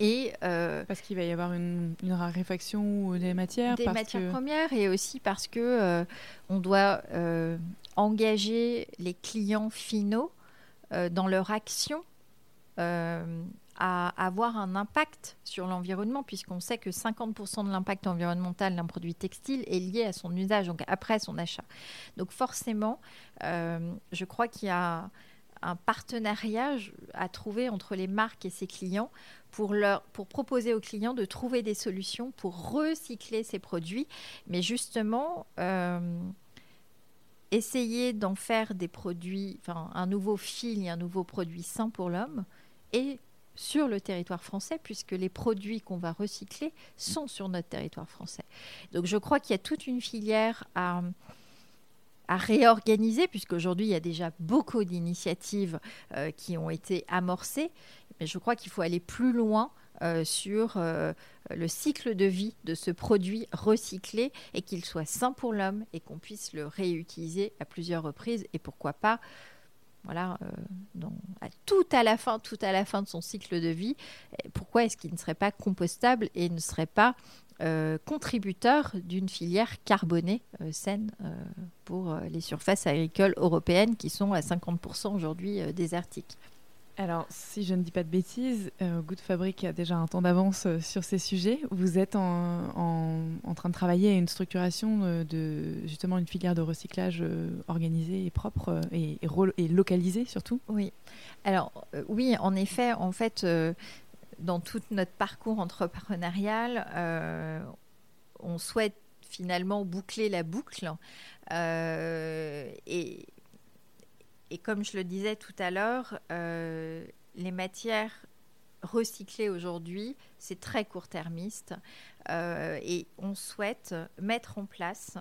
Et euh, parce qu'il va y avoir une, raréfaction des matières. Des matières premières et aussi parce que euh, on doit euh, engager les clients finaux dans leur action à avoir un impact sur l'environnement, puisqu'on sait que 50% de l'impact environnemental d'un produit textile est lié à son usage, donc après son achat. Donc forcément, je crois qu'il y a un partenariat à trouver entre les marques et ses clients pour, leur, pour proposer aux clients de trouver des solutions pour recycler ces produits, mais justement euh, essayer d'en faire des produits, enfin un nouveau fil et un nouveau produit sain pour l'homme et sur le territoire français, puisque les produits qu'on va recycler sont sur notre territoire français. Donc je crois qu'il y a toute une filière à à réorganiser, puisqu'aujourd'hui, il y a déjà beaucoup d'initiatives euh, qui ont été amorcées. Mais je crois qu'il faut aller plus loin euh, sur euh, le cycle de vie de ce produit recyclé et qu'il soit sain pour l'homme et qu'on puisse le réutiliser à plusieurs reprises et pourquoi pas voilà, à, tout à la fin, tout à la fin de son cycle de vie, pourquoi est-ce qu'il ne serait pas compostable et ne serait pas euh, contributeur d'une filière carbonée euh, saine euh, pour les surfaces agricoles européennes qui sont à 50% aujourd'hui désertiques? Alors, si je ne dis pas de bêtises, Good Fabric a déjà un temps d'avance sur ces sujets. Vous êtes en, train de travailler à une structuration de justement une filière de recyclage organisée et propre et, et, et localisée surtout. Oui. Alors oui, en effet, en fait, dans tout notre parcours entrepreneurial, euh, on souhaite finalement boucler la boucle. Euh, et, et, comme je le disais tout à l'heure, euh, les matières recyclées aujourd'hui, c'est très court-termiste. et on souhaite mettre en place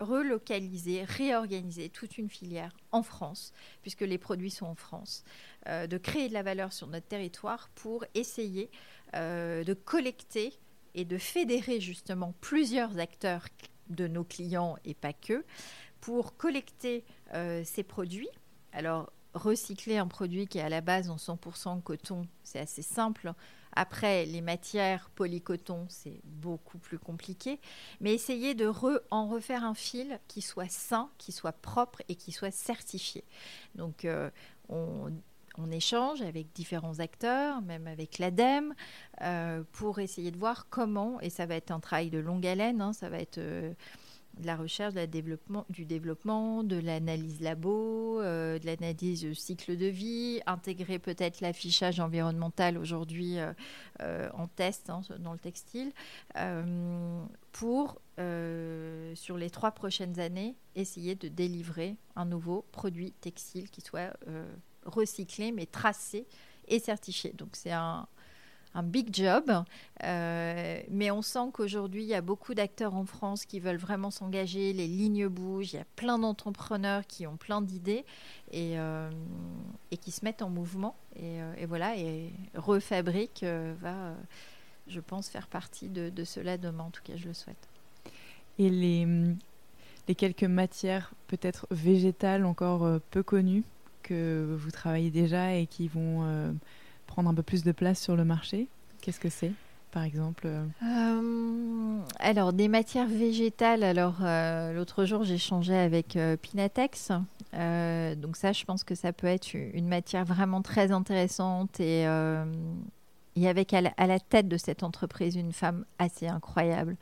relocaliser, réorganiser toute une filière en France, puisque les produits sont en France, euh, de créer de la valeur sur notre territoire pour essayer euh, de collecter et de fédérer justement plusieurs acteurs de nos clients et pas que, pour collecter euh, ces produits. Alors, recycler un produit qui est à la base en 100% coton, c'est assez simple. Après, les matières polycoton, c'est beaucoup plus compliqué. Mais essayer de en refaire un fil qui soit sain, qui soit propre et qui soit certifié. Donc, euh, on, échange avec différents acteurs, même avec l'ADEME, euh, pour essayer de voir comment, et ça va être un travail de longue haleine, hein, ça va être de la recherche, de la développement, du développement, de l'analyse labo, euh, de l'analyse cycle de vie, intégrer peut-être l'affichage environnemental aujourd'hui euh, euh, en test hein, dans le textile, pour, sur les trois prochaines années, essayer de délivrer un nouveau produit textile qui soit recyclé, mais tracé et certifié. Donc c'est un, un big job. Euh, mais on sent qu'aujourd'hui, il y a beaucoup d'acteurs en France qui veulent vraiment s'engager, les lignes bougent, il y a plein d'entrepreneurs qui ont plein d'idées et, euh, qui se mettent en mouvement. Et, euh, voilà, et Refabrique va, je pense, faire partie de, cela demain. En tout cas, je le souhaite. Et les, les quelques matières peut-être végétales encore peu connues que vous travaillez déjà et qui vont prendre un peu plus de place sur le marché Qu'est-ce que c'est par exemple euh, Alors, des matières végétales. Alors, euh, l'autre jour, j'ai changé avec euh, Pinatex. donc, ça, je pense que ça peut être une matière vraiment très intéressante. Et, et avec à la, tête de cette entreprise une femme assez incroyable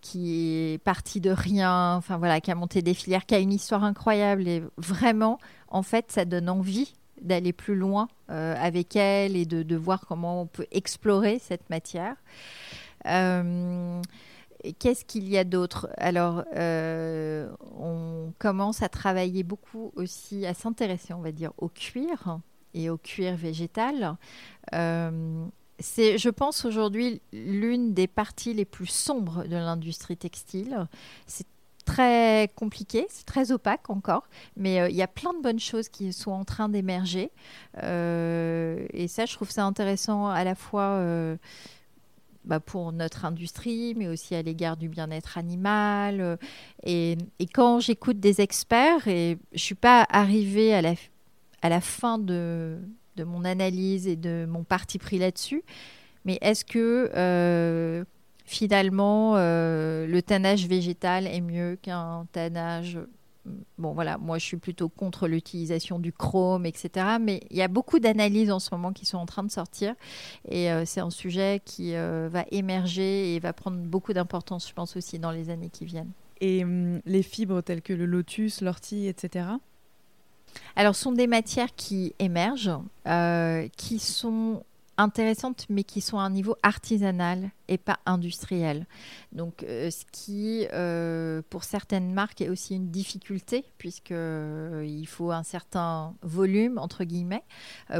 qui est partie de rien, enfin voilà, qui a monté des filières, qui a une histoire incroyable. Et vraiment, en fait, ça donne envie d'aller plus loin euh, avec elle et de, voir comment on peut explorer cette matière. Euh, qu'est-ce qu'il y a d'autre? Alors, euh, on commence à travailler beaucoup aussi, à s'intéresser, on va dire, au cuir et au cuir végétal. c'est, je pense, aujourd'hui l'une des parties les plus sombres de l'industrie textile. C'est très compliqué, c'est très opaque encore, mais euh, il y a plein de bonnes choses qui sont en train d'émerger. Euh, et ça, je trouve ça intéressant à la fois euh, bah, pour notre industrie, mais aussi à l'égard du bien-être animal. Et, quand j'écoute des experts, et je ne suis pas arrivée à la, à la fin de, de mon analyse et de mon parti pris là-dessus, mais est-ce que finalement, euh, le tannage végétal est mieux qu'un tannage. Bon, voilà, moi je suis plutôt contre l'utilisation du chrome, etc. Mais il y a beaucoup d'analyses en ce moment qui sont en train de sortir. Et euh, c'est un sujet qui euh, va émerger et va prendre beaucoup d'importance, je pense, aussi dans les années qui viennent. Et hum, les fibres telles que le lotus, l'ortie, etc. Alors, ce sont des matières qui émergent, qui sont intéressantes, mais qui sont à un niveau artisanal et pas industriel. Donc, euh, ce qui, euh, pour certaines marques, est aussi une difficulté, puisqu'il euh, il faut un certain volume, entre guillemets,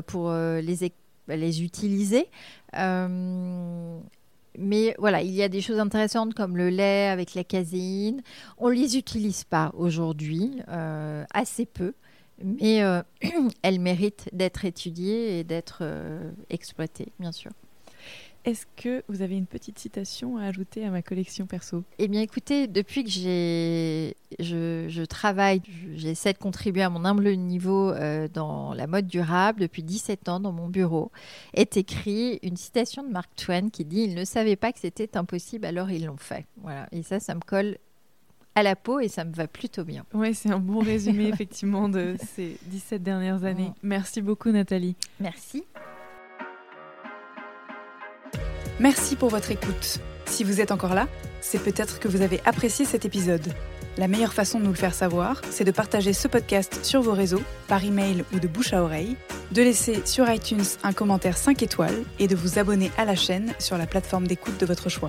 pour les, les utiliser. mais voilà, il y a des choses intéressantes comme le lait avec la caséine. On ne les utilise pas aujourd'hui, assez peu mais euh, elle mérite d'être étudiée et d'être euh, exploitée, bien sûr. Est-ce que vous avez une petite citation à ajouter à ma collection perso? Eh bien, écoutez, depuis que j'ai, je, travaille, j'essaie de contribuer à mon humble niveau euh, dans la mode durable depuis 17 ans dans mon bureau, est écrit une citation de Mark Twain qui dit Ils ne savaient pas que c'était impossible, alors ils l'ont fait. Voilà. Et ça, ça me colle à la peau et ça me va plutôt bien. Oui, c'est un bon résumé effectivement de ces 17 dernières années. Merci beaucoup Nathalie. Merci. Merci pour votre écoute. Si vous êtes encore là, c'est peut-être que vous avez apprécié cet épisode. La meilleure façon de nous le faire savoir, c'est de partager ce podcast sur vos réseaux, par email ou de bouche à oreille, de laisser sur iTunes un commentaire 5 étoiles et de vous abonner à la chaîne sur la plateforme d'écoute de votre choix.